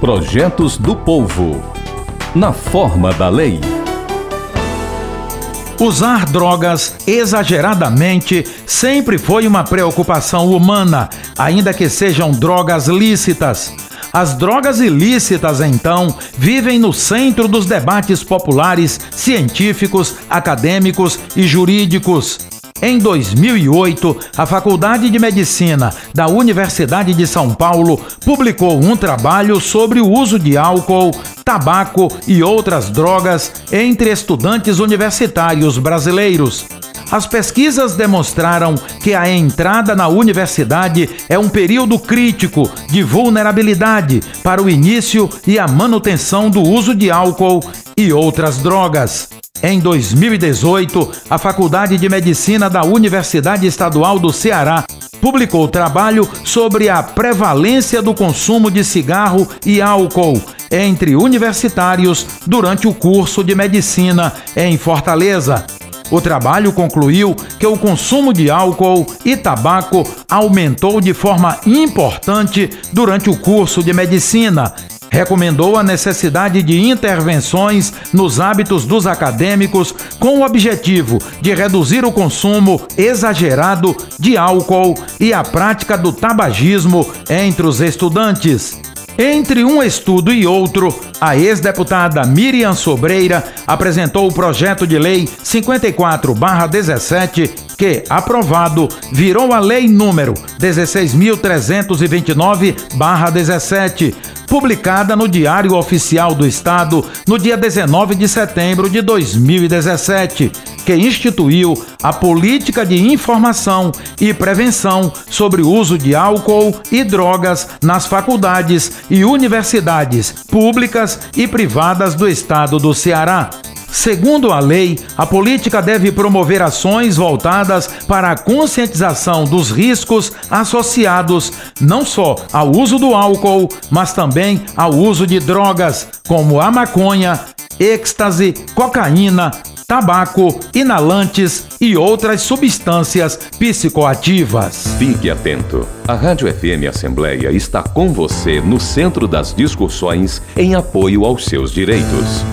Projetos do Povo. Na forma da lei. Usar drogas exageradamente sempre foi uma preocupação humana, ainda que sejam drogas lícitas. As drogas ilícitas, então, vivem no centro dos debates populares, científicos, acadêmicos e jurídicos. Em 2008, a Faculdade de Medicina da Universidade de São Paulo publicou um trabalho sobre o uso de álcool, tabaco e outras drogas entre estudantes universitários brasileiros. As pesquisas demonstraram que a entrada na universidade é um período crítico de vulnerabilidade para o início e a manutenção do uso de álcool e outras drogas. Em 2018, a Faculdade de Medicina da Universidade Estadual do Ceará publicou trabalho sobre a prevalência do consumo de cigarro e álcool entre universitários durante o curso de medicina em Fortaleza. O trabalho concluiu que o consumo de álcool e tabaco aumentou de forma importante durante o curso de medicina recomendou a necessidade de intervenções nos hábitos dos acadêmicos com o objetivo de reduzir o consumo exagerado de álcool e a prática do tabagismo entre os estudantes. Entre um estudo e outro, a ex-deputada Miriam Sobreira apresentou o projeto de lei 54/17 que, aprovado, virou a lei número 16.329/17, publicada no Diário Oficial do Estado no dia 19 de setembro de 2017, que instituiu a política de informação e prevenção sobre o uso de álcool e drogas nas faculdades e universidades públicas e privadas do Estado do Ceará. Segundo a lei, a política deve promover ações voltadas para a conscientização dos riscos associados não só ao uso do álcool, mas também ao uso de drogas, como a maconha, êxtase, cocaína, tabaco, inalantes e outras substâncias psicoativas. Fique atento. A Rádio FM Assembleia está com você no centro das discussões em apoio aos seus direitos.